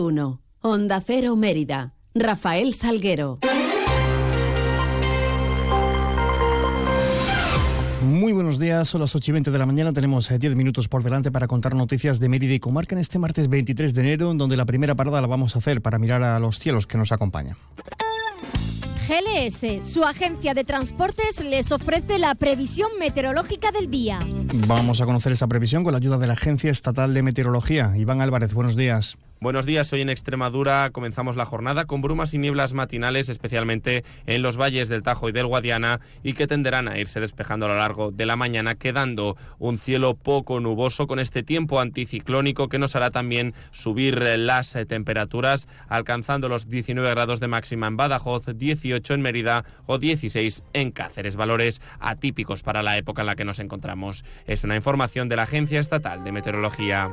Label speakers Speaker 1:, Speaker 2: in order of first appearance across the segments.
Speaker 1: 1. Onda Cero Mérida. Rafael Salguero.
Speaker 2: Muy buenos días, son las 8 y 20 de la mañana. Tenemos 10 eh, minutos por delante para contar noticias de Mérida y Comarca en este martes 23 de enero, donde la primera parada la vamos a hacer para mirar a los cielos que nos acompañan.
Speaker 3: GLS, su agencia de transportes, les ofrece la previsión meteorológica del día.
Speaker 2: Vamos a conocer esa previsión con la ayuda de la Agencia Estatal de Meteorología. Iván Álvarez, buenos días.
Speaker 4: Buenos días, hoy en Extremadura comenzamos la jornada con brumas y nieblas matinales, especialmente en los valles del Tajo y del Guadiana, y que tenderán a irse despejando a lo largo de la mañana, quedando un cielo poco nuboso con este tiempo anticiclónico que nos hará también subir las temperaturas, alcanzando los 19 grados de máxima en Badajoz, 18 en Mérida o 16 en Cáceres, valores atípicos para la época en la que nos encontramos. Es una información de la Agencia Estatal de Meteorología.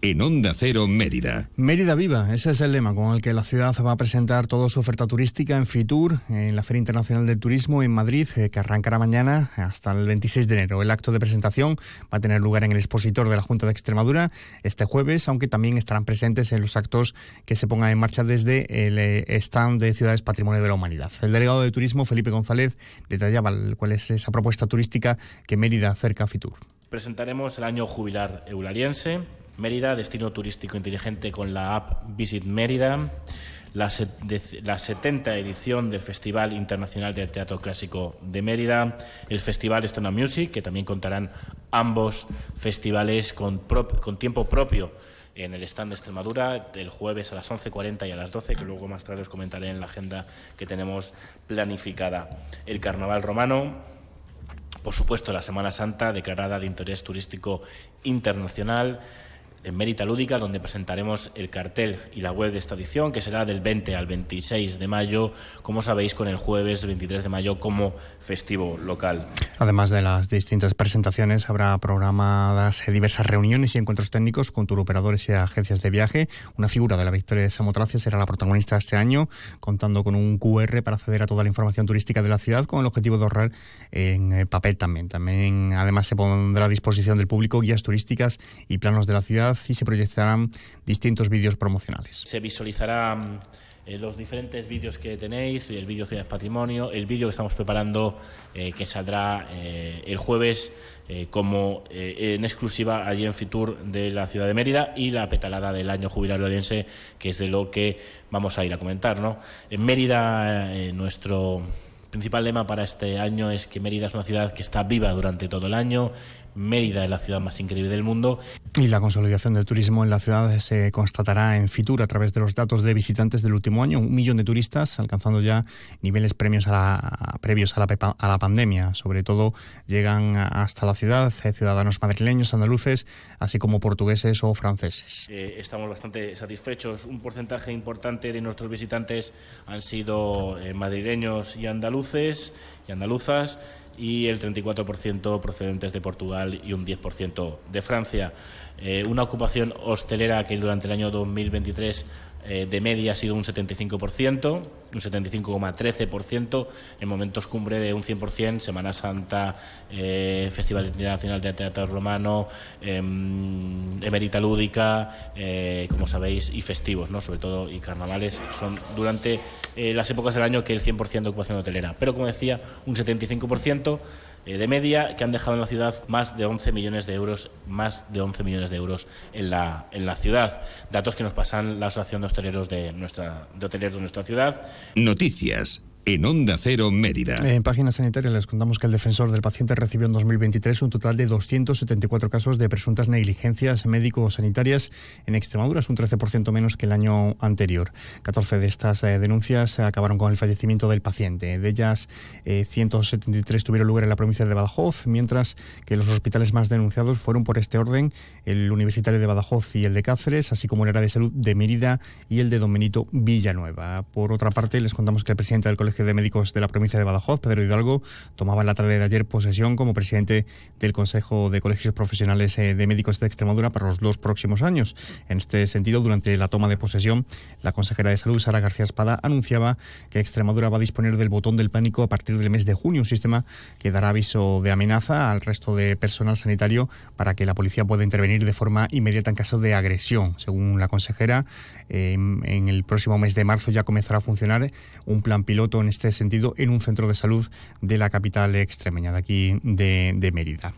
Speaker 5: en Onda Cero Mérida.
Speaker 2: Mérida Viva, ese es el lema con el que la ciudad va a presentar toda su oferta turística en FITUR, en la Feria Internacional del Turismo en Madrid, eh, que arrancará mañana hasta el 26 de enero. El acto de presentación va a tener lugar en el expositor de la Junta de Extremadura este jueves, aunque también estarán presentes en los actos que se pongan en marcha desde el eh, stand de Ciudades Patrimonio de la Humanidad. El delegado de Turismo, Felipe González, detallaba cuál es esa propuesta turística que Mérida acerca a FITUR.
Speaker 6: Presentaremos el año jubilar eulariense, Mérida, destino turístico inteligente con la app Visit Mérida, la, 70 edición del Festival Internacional del Teatro Clásico de Mérida, el Festival Estona Music, que también contarán ambos festivales con, con tiempo propio en el stand de Extremadura el jueves a las 11.40 y a las 12, que luego más tarde os comentaré en la agenda que tenemos planificada. El Carnaval Romano, por supuesto la Semana Santa, declarada de interés turístico internacional, en Mérita Lúdica, donde presentaremos el cartel y la web de esta edición, que será del 20 al 26 de mayo, como sabéis, con el jueves 23 de mayo como festivo local.
Speaker 2: Además de las distintas presentaciones, habrá programadas diversas reuniones y encuentros técnicos con turoperadores y agencias de viaje. Una figura de la Victoria de Samotracia será la protagonista este año, contando con un QR para acceder a toda la información turística de la ciudad, con el objetivo de ahorrar en eh, papel también. También, además, se pondrá a disposición del público guías turísticas y planos de la ciudad y se proyectarán distintos vídeos promocionales.
Speaker 6: Se visualizarán eh, los diferentes vídeos que tenéis, el vídeo Ciudades Patrimonio, el vídeo que estamos preparando eh, que saldrá eh, el jueves como en exclusiva allí en Fitur de la ciudad de Mérida y la petalada del año jubilar oriense, que es de lo que vamos a ir a comentar. ¿no? En Mérida, nuestro principal lema para este año es que Mérida es una ciudad que está viva durante todo el año, Mérida es la ciudad más increíble del mundo.
Speaker 2: Y la consolidación del turismo en la ciudad se constatará en Fitur a través de los datos de visitantes del último año. Un millón de turistas, alcanzando ya niveles premios a la, previos a la, a la pandemia. Sobre todo llegan hasta la ciudad eh, ciudadanos madrileños, andaluces, así como portugueses o franceses.
Speaker 6: Eh, estamos bastante satisfechos. Un porcentaje importante de nuestros visitantes han sido eh, madrileños y andaluces y andaluzas y el 34% procedentes de Portugal y un 10% de Francia. Eh, una ocupación hostelera que durante el año 2023 eh, de media ha sido un 75%, un 75,13%, en momentos cumbre de un 100%, Semana Santa, eh, Festival Internacional de Teatro Romano, em, Emerita Lúdica, eh, como sabéis, y festivos, ¿no? sobre todo, y carnavales, son durante las épocas del año que el 100% de ocupación hotelera. Pero, como decía, un 75%. Eh, de media que han dejado en la ciudad más de 11 millones de euros, más de 11 millones de euros en la, en la ciudad. Datos que nos pasan la Asociación de Hosteleros de nuestra, de Hoteleros de nuestra ciudad.
Speaker 5: Noticias en Onda Cero Mérida.
Speaker 2: En páginas sanitarias les contamos que el defensor del paciente recibió en 2023 un total de 274 casos de presuntas negligencias médico-sanitarias en Extremadura, es un 13% menos que el año anterior. 14 de estas eh, denuncias acabaron con el fallecimiento del paciente. De ellas, 173 eh, tuvieron lugar en la provincia de Badajoz, mientras que los hospitales más denunciados fueron por este orden el Universitario de Badajoz y el de Cáceres, así como el área de salud de Mérida y el de Don Benito Villanueva. Por otra parte, les contamos que el presidente del Colegio de Médicos de la provincia de Badajoz, Pedro Hidalgo, tomaba la tarde de ayer posesión como presidente del Consejo de Colegios Profesionales eh, de Médicos de Extremadura para los dos próximos años. En este sentido, durante la toma de posesión, la consejera de Salud, Sara García Espada, anunciaba que Extremadura va a disponer del botón del pánico a partir del mes de junio, un sistema que dará aviso de amenaza al resto de personal sanitario para que la policía pueda intervenir de forma inmediata en caso de agresión. Según la consejera, en el próximo mes de marzo ya comenzará a funcionar un plan piloto en este sentido en un centro de salud de la capital extremeña, de aquí de, Mérida.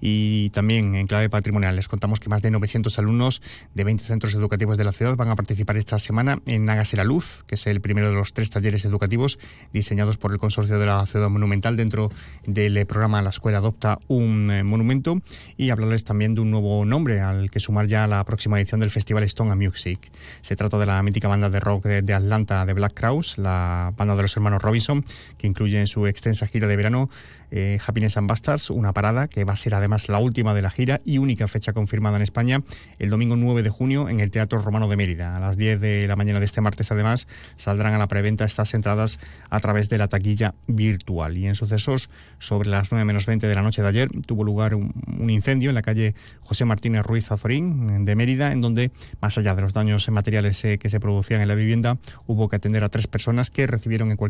Speaker 2: Y también en clave patrimonial les contamos que más de 900 alumnos de 20 centros educativos de la ciudad van a participar esta semana en Hágase la Luz, que es el primero de los tres talleres educativos diseñados por el Consorcio de la Ciudad Monumental dentro del programa La Escuela Adopta un eh, Monumento y hablarles también de un nuevo nombre al que sumar ya la próxima edición del Festival Stone a Music. Se trata de la mítica banda de rock de Atlanta de Black Crowes, la banda de los hermanos Robinson, que incluye en su extensa gira de verano eh, Happiness and Bastards, una parada que va a ser además la última de la gira y única fecha confirmada en España el domingo 9 de junio en el Teatro Romano de Mérida. A las 10 de la mañana de este martes, además, saldrán a la preventa estas entradas a través de la taquilla virtual. Y en sucesos, sobre las 9 menos 20 de la noche de ayer, tuvo lugar un, incendio en la calle José Martínez Ruiz Azorín de Mérida, en donde, más allá de los daños materiales eh, que se producían en la vivienda, hubo que atender a tres personas que recibieron en cualquier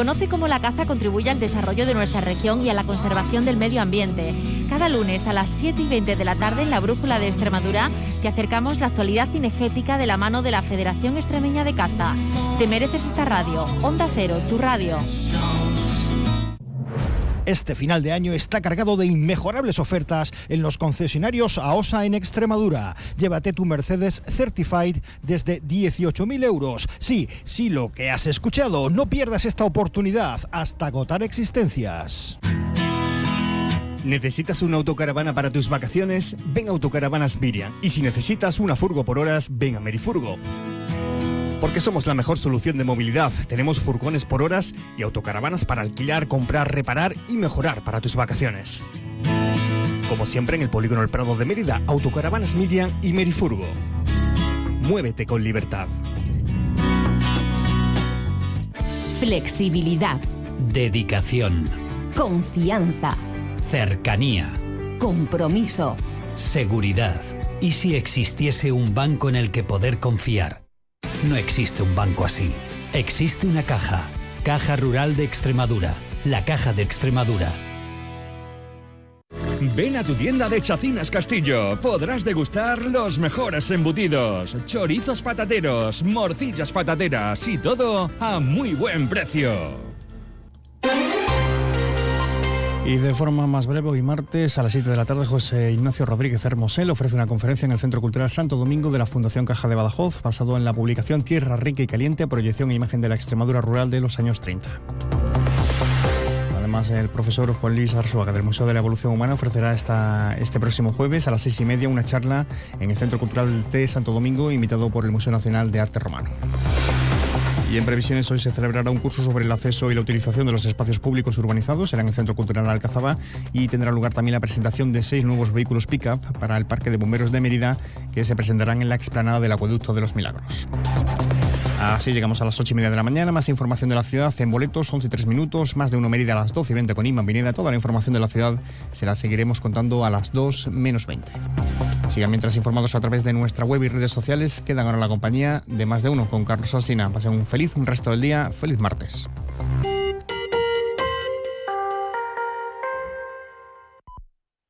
Speaker 3: Conoce cómo la caza contribuye al desarrollo de nuestra región y a la conservación del medio ambiente. Cada lunes a las 7 y 20 de la tarde en la Brújula de Extremadura te acercamos la actualidad cinegética de la mano de la Federación Extremeña de Caza. Te mereces esta radio. Onda Cero, tu radio.
Speaker 7: Este final de año está cargado de inmejorables ofertas en los concesionarios AOSA en Extremadura. Llévate tu Mercedes Certified desde 18.000 euros. Sí, sí, lo que has escuchado. No pierdas esta oportunidad hasta agotar existencias.
Speaker 8: ¿Necesitas una autocaravana para tus vacaciones? Ven a Autocaravanas Miriam. Y si necesitas una furgo por horas, ven a Merifurgo. Porque somos la mejor solución de movilidad. Tenemos furgones por horas y autocaravanas para alquilar, comprar, reparar y mejorar para tus vacaciones. Como siempre en el Polígono El Prado de Mérida, Autocaravanas Midian y Merifurgo. Muévete con libertad.
Speaker 1: Flexibilidad.
Speaker 9: Dedicación.
Speaker 1: Confianza.
Speaker 9: Cercanía.
Speaker 1: Compromiso.
Speaker 9: Seguridad. ¿Y si existiese un banco en el que poder confiar? No existe un banco así. Existe una caja. Caja Rural de Extremadura. La Caja de Extremadura.
Speaker 10: Ven a tu tienda de Chacinas Castillo. Podrás degustar los mejores embutidos, chorizos patateros, morcillas patateras y todo a muy buen precio.
Speaker 2: Y de forma más breve, hoy martes a las 7 de la tarde, José Ignacio Rodríguez Hermosel ofrece una conferencia en el Centro Cultural Santo Domingo de la Fundación Caja de Badajoz, basado en la publicación Tierra Rica y Caliente, proyección e imagen de la Extremadura rural de los años 30. Además, el profesor Juan Luis Arzuaga del Museo de la Evolución Humana ofrecerá esta, este próximo jueves a las seis y media una charla en el Centro Cultural de Santo Domingo, invitado por el Museo Nacional de Arte Romano. Y en previsiones hoy se celebrará un curso sobre el acceso y la utilización de los espacios públicos urbanizados. Será en el Centro Cultural Alcazaba y tendrá lugar también la presentación de seis nuevos vehículos pick-up para el Parque de Bomberos de Mérida que se presentarán en la explanada del Acueducto de los Milagros. Así llegamos a las ocho y media de la mañana. Más información de la ciudad en boletos, 11 y 3 minutos. Más de uno Mérida a las 12 y 20 con Iman Vineda. Toda la información de la ciudad se la seguiremos contando a las 2 menos 20. Sigan mientras informados a través de nuestra web y redes sociales. Quedan ahora la compañía de más de uno con Carlos Alsina. Pasen un feliz resto del día. Feliz martes.